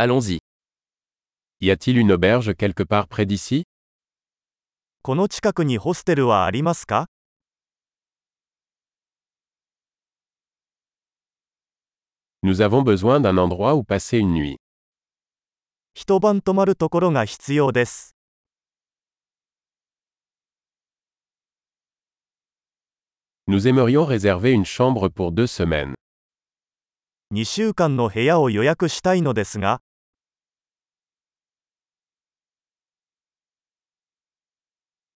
Allons-y. Y a-t-il une auberge quelque part près d'ici この近くにホステルはありますか Nous avons besoin d'un endroit où passer une nuit. 一晩泊まるところが必要です。 Nous aimerions réserver une chambre pour deux semaines. 2週間の部屋を予約したいのですが、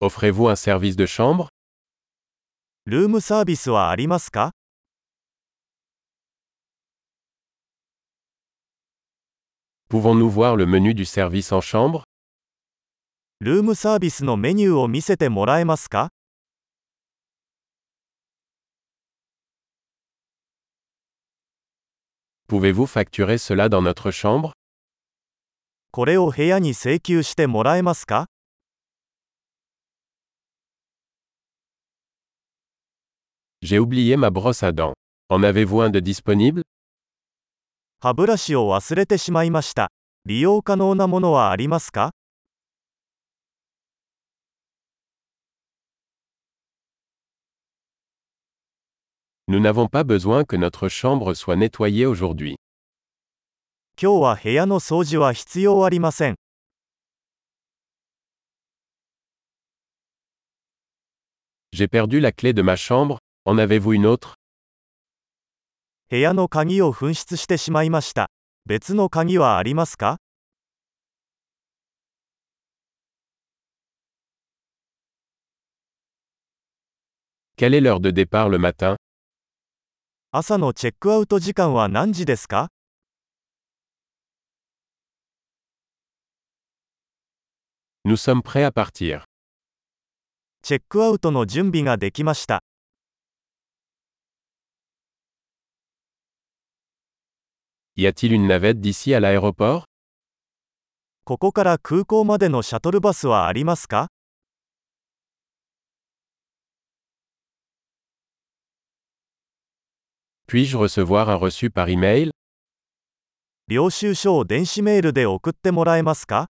Offrez-vous un service de chambre ルームサービスはありますか Pouvons-nous voir le menu du service en chambre ルームサービスのメニューを見せてもらえますか Pouvez-vous facturer cela dans notre chambre これを部屋に請求してもらえますか J'ai oublié ma brosse à dents. En avez-vous un de disponible 歯ブラシを忘れてしまいました。利用可能なものはありますか Nous n'avons pas besoin que notre chambre soit nettoyée aujourd'hui. 今日は部屋の掃除は必要ありません。 J'ai perdu la clé de ma chambre, en avez-vous une autre 部屋の鍵を紛失してしまいました。別の鍵はありますか Quelle est l'heure de départ le matin 朝のチェックアウト時間は何時ですか Nous sommes prêts à partir. チェックアウトの準備ができました。 Y a-t-il une navette d'ici à l'aéroport ここから空港までのシャトルバスはありますか Puis-je recevoir un reçu par email 領収書を電子メールで送ってもらえますか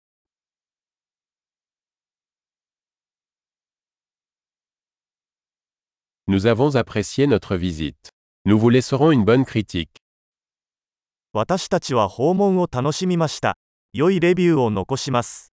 Nous avons apprécié notre visite. Nous vous laisserons une bonne critique. 私たちは訪問を楽しみました。良いレビューを残します。